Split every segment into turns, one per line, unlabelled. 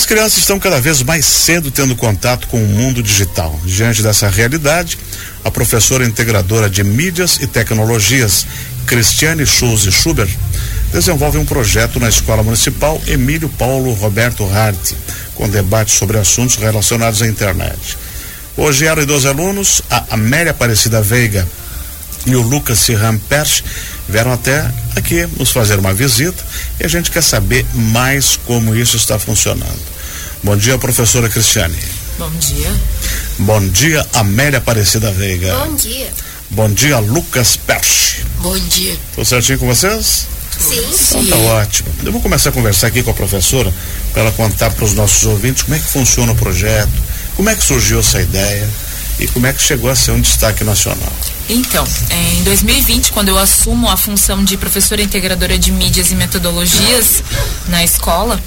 as crianças estão cada vez mais cedo tendo contato com o mundo digital. Diante dessa realidade, a professora integradora de mídias e tecnologias, Cristiane Schulze Schubert, desenvolve um projeto na Escola Municipal Emílio Paulo Roberto Hart, com debate sobre assuntos relacionados à internet. Hoje eram dois alunos, a Amélia Aparecida Veiga e o Lucas Perch, vieram até aqui nos fazer uma visita e a gente quer saber mais como isso está funcionando. Bom dia, professora Cristiane.
Bom dia.
Bom dia, Amélia Aparecida Veiga.
Bom dia.
Bom dia, Lucas Perch.
Bom dia.
Tudo certinho com vocês?
Sim.
Então tá ótimo. Eu vou começar a conversar aqui com a professora para ela contar para os nossos ouvintes como é que funciona o projeto, como é que surgiu essa ideia e como é que chegou a ser um destaque nacional.
Então, é, em 2020, quando eu assumo a função de professora integradora de mídias e metodologias na escola,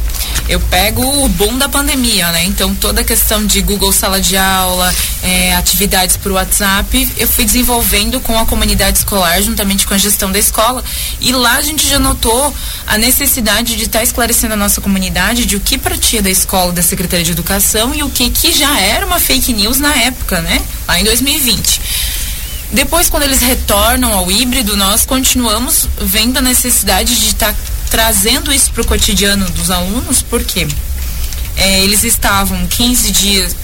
eu pego o boom da pandemia, né? Então, toda a questão de Google Sala de Aula, é, atividades por WhatsApp, eu fui desenvolvendo com a comunidade escolar, juntamente com a gestão da escola. E lá a gente já notou a necessidade de estar tá esclarecendo a nossa comunidade de o que partia da escola, da Secretaria de Educação e o que, que já era uma fake news na época, né? Lá em 2020. Depois, quando eles retornam ao híbrido, nós continuamos vendo a necessidade de estar tá trazendo isso para o cotidiano dos alunos, porque é, eles estavam 15 dias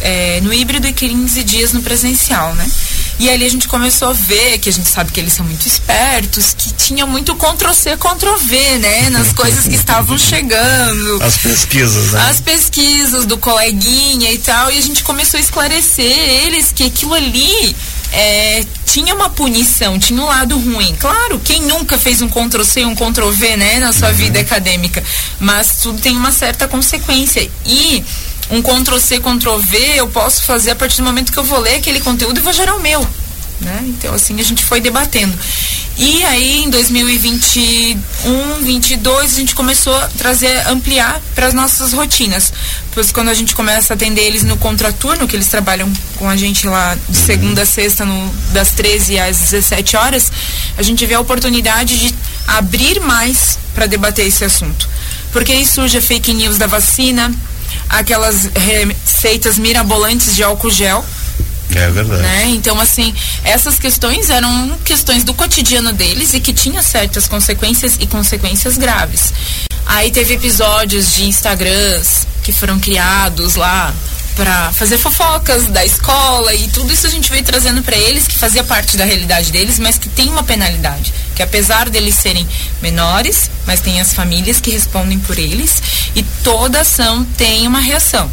é, no híbrido e 15 dias no presencial, né? E ali a gente começou a ver, que a gente sabe que eles são muito espertos, que tinha muito Ctrl-C, Ctrl-V, né? Nas coisas que estavam chegando.
As pesquisas, né?
As pesquisas do coleguinha e tal. E a gente começou a esclarecer eles que aquilo ali é, tinha uma punição, tinha um lado ruim. Claro, quem nunca fez um Ctrl C e um Ctrl V, né, na sua uhum. vida acadêmica, mas tudo tem uma certa consequência. E um Ctrl C, Ctrl V eu posso fazer a partir do momento que eu vou ler aquele conteúdo e vou gerar o meu. Né? Então, assim, a gente foi debatendo. E aí, em 2021, 2022, a gente começou a trazer, ampliar para as nossas rotinas. Pois quando a gente começa a atender eles no contraturno, que eles trabalham com a gente lá de segunda a sexta, no, das 13 às 17 horas, a gente vê a oportunidade de abrir mais para debater esse assunto. Porque aí surge a fake news da vacina, aquelas receitas mirabolantes de álcool gel
é verdade.
Né? Então, assim, essas questões eram questões do cotidiano deles e que tinham certas consequências e consequências graves. Aí teve episódios de Instagrams que foram criados lá para fazer fofocas da escola e tudo isso a gente veio trazendo para eles que fazia parte da realidade deles, mas que tem uma penalidade, que apesar deles serem menores, mas tem as famílias que respondem por eles e toda ação tem uma reação.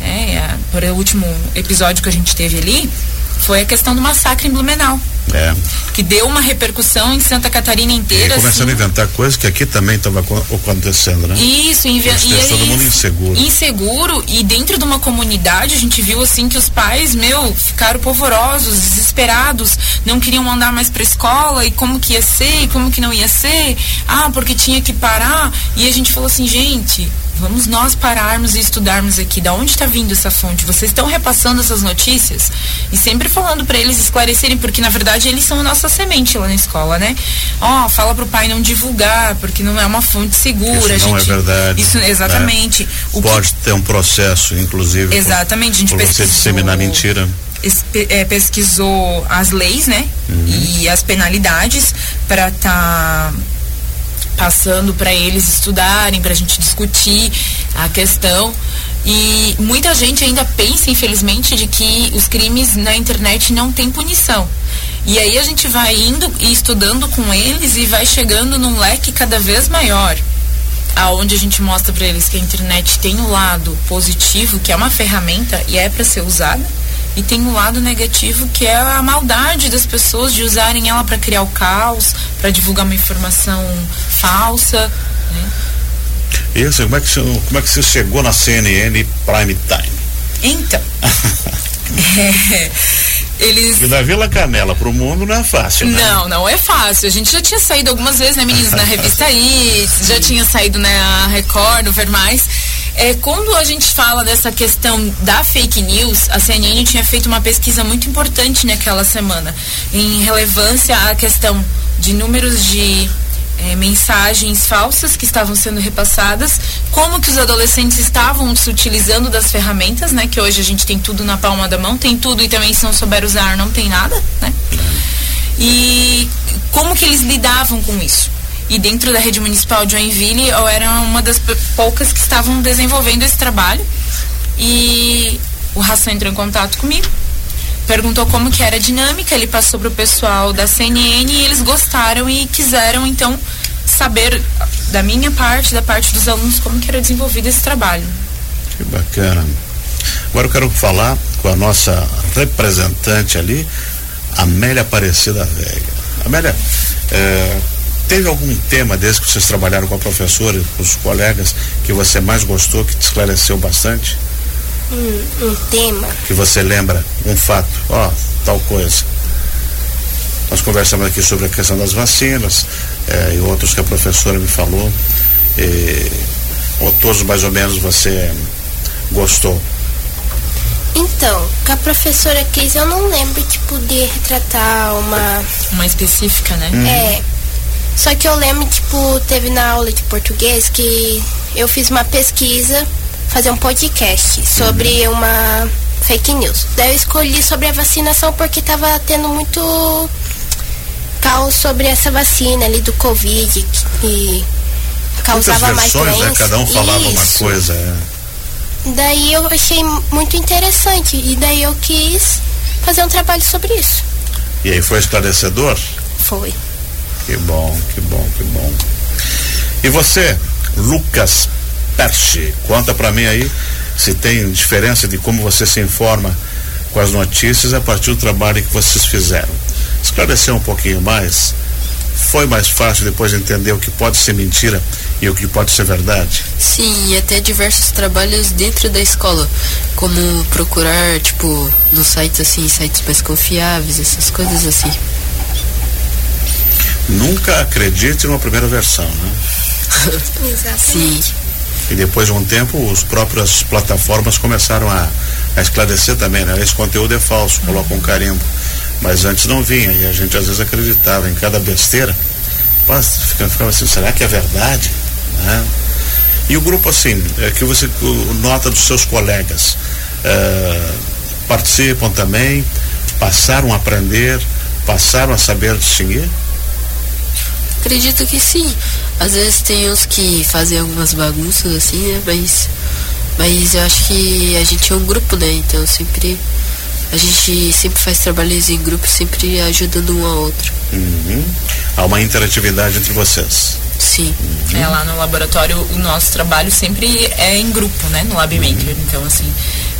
É, por o último episódio que a gente teve ali, foi a questão do massacre em Blumenau.
É.
Que deu uma repercussão em Santa Catarina inteira.
E começando assim. a inventar coisas que aqui também estava acontecendo, né?
Isso, inve
e todo mundo inseguro.
Inseguro, e dentro de uma comunidade a gente viu assim que os pais, meu, ficaram polvorosos, desesperados, não queriam mandar mais pra escola, e como que ia ser, e como que não ia ser, ah, porque tinha que parar. E a gente falou assim, gente, Vamos nós pararmos e estudarmos aqui da onde está vindo essa fonte. Vocês estão repassando essas notícias e sempre falando para eles esclarecerem, porque na verdade eles são a nossa semente lá na escola, né? Ó, oh, fala pro pai não divulgar, porque não é uma fonte segura.
Isso não é
gente,
é verdade.
Isso exatamente.
É. Pode que, ter um processo, inclusive.
Exatamente. Por, a gente
por
pesquisou,
você disseminar mentira.
É, pesquisou as leis, né? Uhum. E as penalidades para estar tá passando para eles estudarem, para a gente discutir a questão. E muita gente ainda pensa, infelizmente, de que os crimes na internet não têm punição. E aí a gente vai indo e estudando com eles e vai chegando num leque cada vez maior. Aonde a gente mostra para eles que a internet tem o um lado positivo, que é uma ferramenta e é para ser usada, e tem um lado negativo que é a maldade das pessoas de usarem ela para criar o caos, para divulgar uma informação falsa. Né?
Isso, como é, que você, como é que você chegou na CNN Prime Time?
Então. é, eles.
E da Vila Canela pro mundo não é fácil, né?
Não, não é fácil. A gente já tinha saído algumas vezes, né, meninos, na revista Isso, já tinha saído na Record, no Ver Mais. É, quando a gente fala dessa questão da fake news, a CNN tinha feito uma pesquisa muito importante naquela semana, em relevância à questão de números de é, mensagens falsas que estavam sendo repassadas, como que os adolescentes estavam se utilizando das ferramentas, né? Que hoje a gente tem tudo na palma da mão, tem tudo e também se não souber usar não tem nada, né? E como que eles lidavam com isso? E dentro da rede municipal de Joinville, eu era uma das poucas que estavam desenvolvendo esse trabalho. E o Ração entrou em contato comigo, perguntou como que era a dinâmica, ele passou para o pessoal da CNN e eles gostaram e quiseram então saber da minha parte, da parte dos alunos, como que era desenvolvido esse trabalho.
Que bacana. Agora eu quero falar com a nossa representante ali, Amélia Aparecida Veiga. Amélia, é, teve algum tema desse que vocês trabalharam com a professora e com os colegas que você mais gostou, que te esclareceu bastante?
um, um tema.
Que você lembra, um fato, ó, tal coisa. Nós conversamos aqui sobre a questão das vacinas eh, e outros que a professora me falou. E, ou todos mais ou menos você gostou?
Então, com a professora quis, eu não lembro, tipo, de retratar uma.
Uma específica, né?
Hum. É. Só que eu lembro, tipo, teve na aula de português que eu fiz uma pesquisa fazer um podcast sobre uhum. uma fake news. Daí eu escolhi sobre a vacinação porque estava tendo muito caos sobre essa vacina ali do Covid que causava mais
né?
doença.
Né? Cada um falava Isso. uma coisa. É.
Daí eu achei muito interessante e daí eu quis fazer um trabalho sobre isso.
E aí foi esclarecedor?
Foi.
Que bom, que bom, que bom. E você, Lucas Perche. Conta para mim aí se tem diferença de como você se informa com as notícias a partir do trabalho que vocês fizeram. Esclarecer um pouquinho mais. Foi mais fácil depois entender o que pode ser mentira e o que pode ser verdade?
Sim, e até diversos trabalhos dentro da escola, como procurar, tipo, nos sites assim, sites mais confiáveis, essas coisas assim.
Nunca acredite numa primeira versão, né?
Exatamente.
E depois de um tempo, as próprias plataformas começaram a, a esclarecer também, né? Esse conteúdo é falso, coloca um carimbo. Mas antes não vinha, e a gente às vezes acreditava em cada besteira. Mas ficava, ficava assim, será que é verdade? Né? E o grupo assim, é que você nota dos seus colegas, é, participam também, passaram a aprender, passaram a saber distinguir?
Acredito que sim. Às vezes tem uns que fazem algumas bagunças assim, né? Mas, mas eu acho que a gente é um grupo, né? Então sempre a gente sempre faz trabalhos em grupo, sempre ajudando um ao outro.
Uhum. Há uma interatividade entre vocês.
Sim.
Uhum. É, lá no laboratório o nosso trabalho sempre é em grupo, né? No LabMaker. Uhum. Então, assim,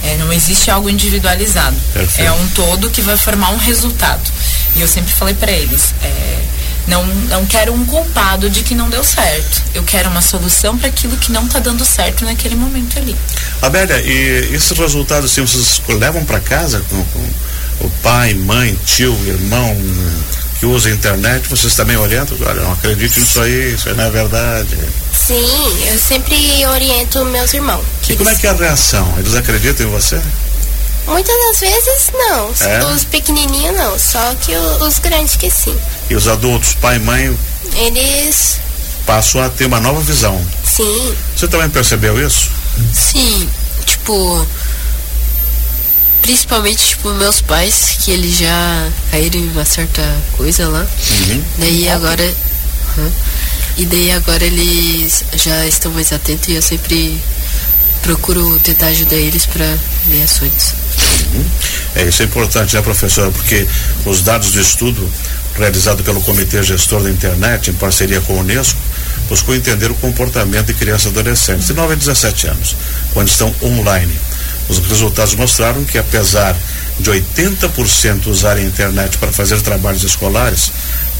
é, não existe algo individualizado. Perfeito. É um todo que vai formar um resultado. E eu sempre falei para eles, é, não, não quero um culpado de que não deu certo. Eu quero uma solução para aquilo que não está dando certo naquele momento ali.
Abélia, e esses resultados assim, vocês levam para casa com, com, o pai, mãe, tio, irmão que usa a internet, vocês também orientam? Olha, não acredite nisso aí, isso aí não é verdade.
Sim, eu sempre oriento meus irmãos.
E como é que é a reação? Eles acreditam em você?
Muitas das vezes não. É? Os pequenininhos não, só que os grandes que sim.
E os adultos, pai e mãe?
Eles
passam a ter uma nova visão.
Sim.
Você também percebeu isso?
Sim, tipo, principalmente tipo meus pais que eles já caíram em uma certa coisa lá. Uhum. Daí agora uhum, e daí agora eles já estão mais atentos e eu sempre procuro tentar ajudar eles para ver ações.
Uhum. É, isso é importante, né, professora? Porque os dados do estudo realizado pelo Comitê Gestor da Internet, em parceria com a Unesco, buscou entender o comportamento de crianças e adolescentes de 9 a 17 anos, quando estão online. Os resultados mostraram que, apesar de 80% usarem a internet para fazer trabalhos escolares,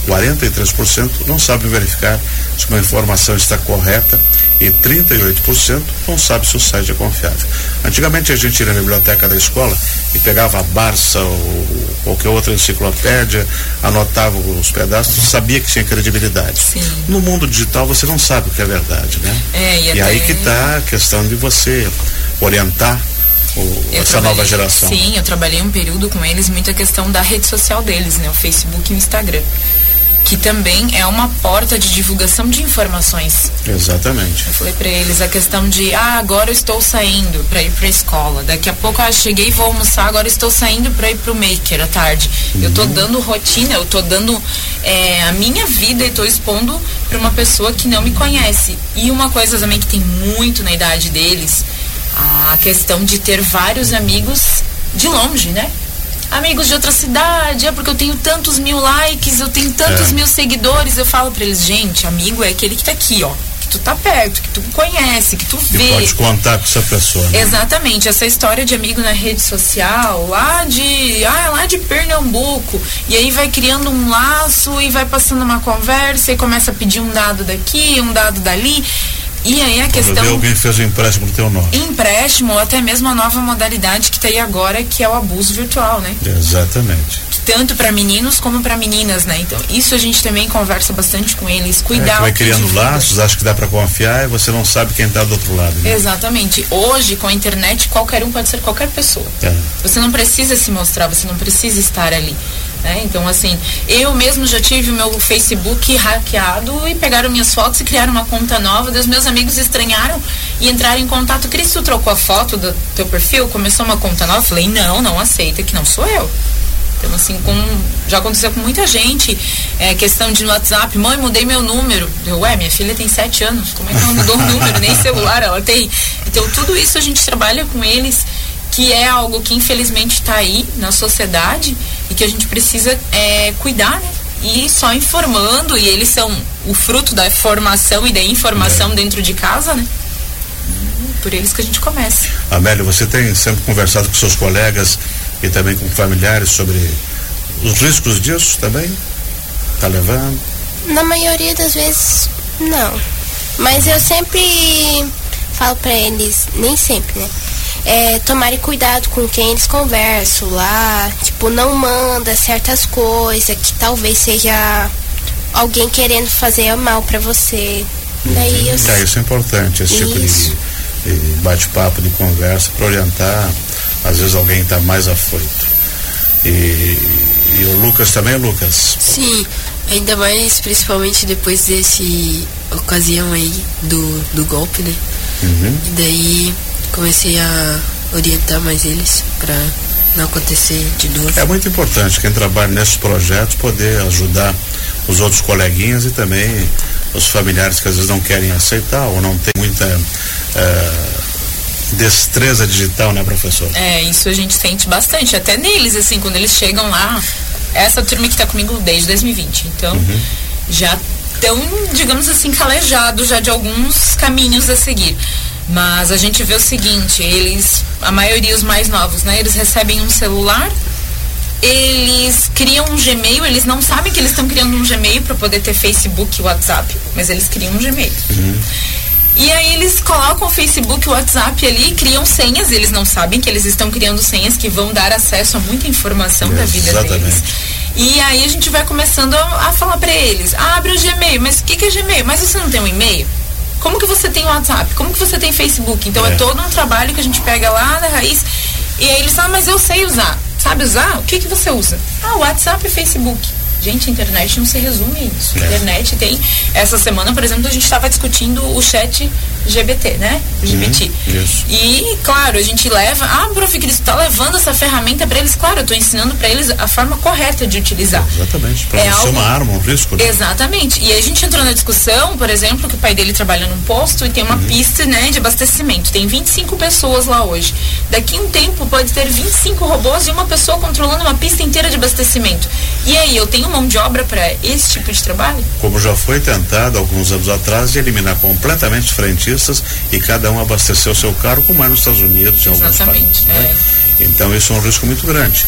43% não sabem verificar se uma informação está correta e 38% não sabe se o site é confiável. Antigamente a gente ia na biblioteca da escola e pegava a Barça ou qualquer outra enciclopédia, anotava os pedaços, sabia que tinha credibilidade.
Sim.
No mundo digital você não sabe o que é verdade, né?
É, e,
e aí que está a questão de você orientar o, essa nova geração.
Sim, eu trabalhei um período com eles, muita questão da rede social deles, né? O Facebook e o Instagram. Que também é uma porta de divulgação de informações.
Exatamente.
Eu falei para eles a questão de, ah, agora eu estou saindo para ir para a escola. Daqui a pouco, ah, cheguei e vou almoçar, agora estou saindo para ir para o maker à tarde. Uhum. Eu estou dando rotina, eu estou dando é, a minha vida e estou expondo para uma pessoa que não me conhece. E uma coisa também que tem muito na idade deles, a questão de ter vários amigos de longe, né? Amigos de outra cidade, é porque eu tenho tantos mil likes, eu tenho tantos é. mil seguidores. Eu falo para eles, gente, amigo é aquele que tá aqui, ó. Que tu tá perto, que tu conhece, que tu vê.
E pode contar com essa pessoa. Né?
Exatamente, essa história de amigo na rede social, lá de. Ah, lá de Pernambuco. E aí vai criando um laço e vai passando uma conversa e começa a pedir um dado daqui, um dado dali. E aí a questão. Ver
alguém fez um empréstimo no teu nome.
Empréstimo, ou até mesmo a nova modalidade que tem agora, que é o abuso virtual, né?
Exatamente.
Tanto para meninos como para meninas, né? Então, isso a gente também conversa bastante com eles. Cuidar. É,
vai criando laços, acha que dá para confiar e você não sabe quem está do outro lado. Né?
Exatamente. Hoje, com a internet, qualquer um pode ser qualquer pessoa. É. Você não precisa se mostrar, você não precisa estar ali. Né? Então, assim, eu mesmo já tive o meu Facebook hackeado e pegaram minhas fotos e criaram uma conta nova. Dos meus amigos estranharam e entraram em contato. Cris, tu trocou a foto do teu perfil? Começou uma conta nova? Eu falei, não, não aceita, que não sou eu. Então, assim, com, já aconteceu com muita gente. É, questão de no WhatsApp, mãe, mudei meu número. Eu, ué, minha filha tem sete anos, como é que ela mudou o número? Nem celular ela tem. Então, tudo isso a gente trabalha com eles que é algo que infelizmente está aí na sociedade e que a gente precisa é, cuidar, né? E só informando, e eles são o fruto da formação e da informação é. dentro de casa, né? Por eles que a gente começa.
Amélia, você tem sempre conversado com seus colegas e também com familiares sobre os riscos disso também? Tá levando?
Na maioria das vezes, não. Mas eu sempre falo para eles, nem sempre, né? é, tomarem cuidado com quem eles conversam lá, tipo, não manda certas coisas que talvez seja alguém querendo fazer mal para você.
Daí eu... é, isso é importante, esse isso. tipo de, de bate-papo, de conversa, para orientar, às vezes alguém está mais afoito. E, e o Lucas também, Lucas?
Sim, ainda mais principalmente depois desse ocasião aí do, do golpe, né? Uhum. E daí comecei a orientar mais eles para não acontecer de novo.
É muito importante quem trabalha nesses projetos poder ajudar os outros coleguinhas e também os familiares que às vezes não querem aceitar ou não tem muita uh, destreza digital, né, professor?
É, isso a gente sente bastante, até neles, assim, quando eles chegam lá, essa turma que está comigo desde 2020, então uhum. já estão, digamos assim, calejados já de alguns caminhos a seguir. Mas a gente vê o seguinte, eles, a maioria os mais novos, né? Eles recebem um celular, eles criam um Gmail, eles não sabem que eles estão criando um Gmail para poder ter Facebook e WhatsApp, mas eles criam um Gmail. Uhum. E aí eles colocam o Facebook o WhatsApp ali, criam senhas, eles não sabem que eles estão criando senhas que vão dar acesso a muita informação da vida Exatamente. deles. E aí a gente vai começando a, a falar para eles, ah, abre o Gmail, mas o que, que é Gmail? Mas você não tem um e-mail? Como que você tem WhatsApp? Como que você tem Facebook? Então é, é todo um trabalho que a gente pega lá na raiz. E aí eles falam, mas eu sei usar. Sabe usar? O que que você usa? Ah, WhatsApp e Facebook. Gente, a internet não se resume a isso. A é. internet tem. Essa semana, por exemplo, a gente estava discutindo o chat GBT, né? GBT. Uhum, isso. E, claro, a gente leva. Ah, prof. Cristo, tá levando essa ferramenta para eles. Claro, eu estou ensinando para eles a forma correta de utilizar.
Exatamente. Para é algo... uma arma, um risco. Né?
Exatamente. E a gente entrou na discussão, por exemplo, que o pai dele trabalha num posto e tem uma uhum. pista né, de abastecimento. Tem 25 pessoas lá hoje. Daqui um tempo pode ter 25 robôs e uma pessoa controlando uma pista inteira de abastecimento. E aí, eu tenho mão de obra para esse tipo de trabalho?
Como já foi tentado alguns anos atrás de eliminar completamente os frentistas e cada um abastecer o seu carro, como é nos Estados Unidos e alguns países. Né? É. Né? Então isso é um risco muito grande.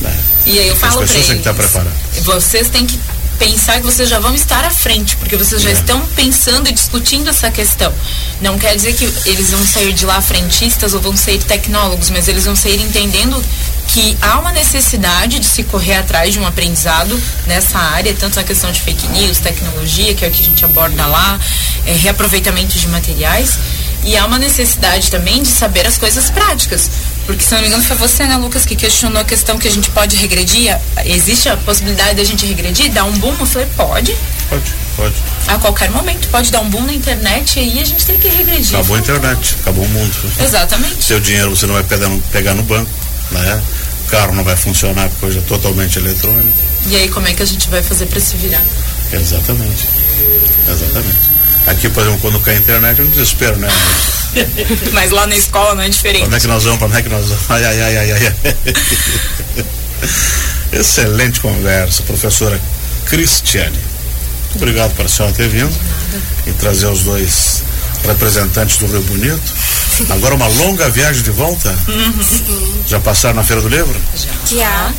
Né?
E aí eu falo
As pessoas têm que estar preparadas.
Vocês têm que pensar que vocês já vão estar à frente, porque vocês já é. estão pensando e discutindo essa questão. Não quer dizer que eles vão sair de lá frentistas ou vão sair tecnólogos, mas eles vão sair entendendo que há uma necessidade de se correr atrás de um aprendizado nessa área, tanto na questão de fake news, tecnologia, que é o que a gente aborda lá, é, reaproveitamento de materiais, e há uma necessidade também de saber as coisas práticas, Porque, se não me engano, foi você, né, Lucas, que questionou a questão que a gente pode regredir. Existe a possibilidade da gente regredir, dar um boom? Eu falei, pode.
Pode, pode.
A qualquer momento pode dar um boom na internet e aí a gente tem que regredir.
Acabou a internet, acabou o mundo.
Exatamente.
Seu dinheiro você não vai pegar no, pegar no banco, né? O carro não vai funcionar, coisa totalmente eletrônica.
E aí, como é que a gente vai fazer para se virar?
Exatamente. Exatamente. Aqui, por exemplo, quando cai a internet é um desespero, né?
Mas lá na escola não é diferente.
Onde é que nós vamos? Para onde é que nós vamos? Ai, ai, ai, ai, ai. Excelente conversa, professora Cristiane. Muito obrigado por a senhora ter vindo e trazer os dois representantes do Rio Bonito. Agora uma longa viagem de volta?
Sim.
Já passaram na Feira do Livro?
Já.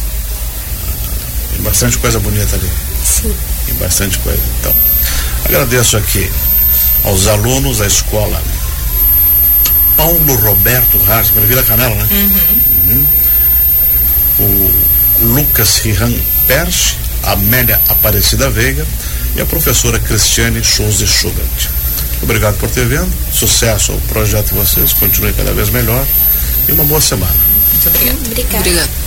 Tem bastante coisa bonita ali.
Sim.
Tem bastante coisa. Então, agradeço aqui aos alunos da escola Paulo Roberto para Vila Canela, né? Uhum. O Lucas Rihan Perche, Amélia Aparecida Veiga e a professora Cristiane Schulze Schubert. Obrigado por ter vindo, sucesso ao projeto de vocês, continue cada vez melhor e uma boa semana.
Muito obrigada.
Obrigada.
Obrigado.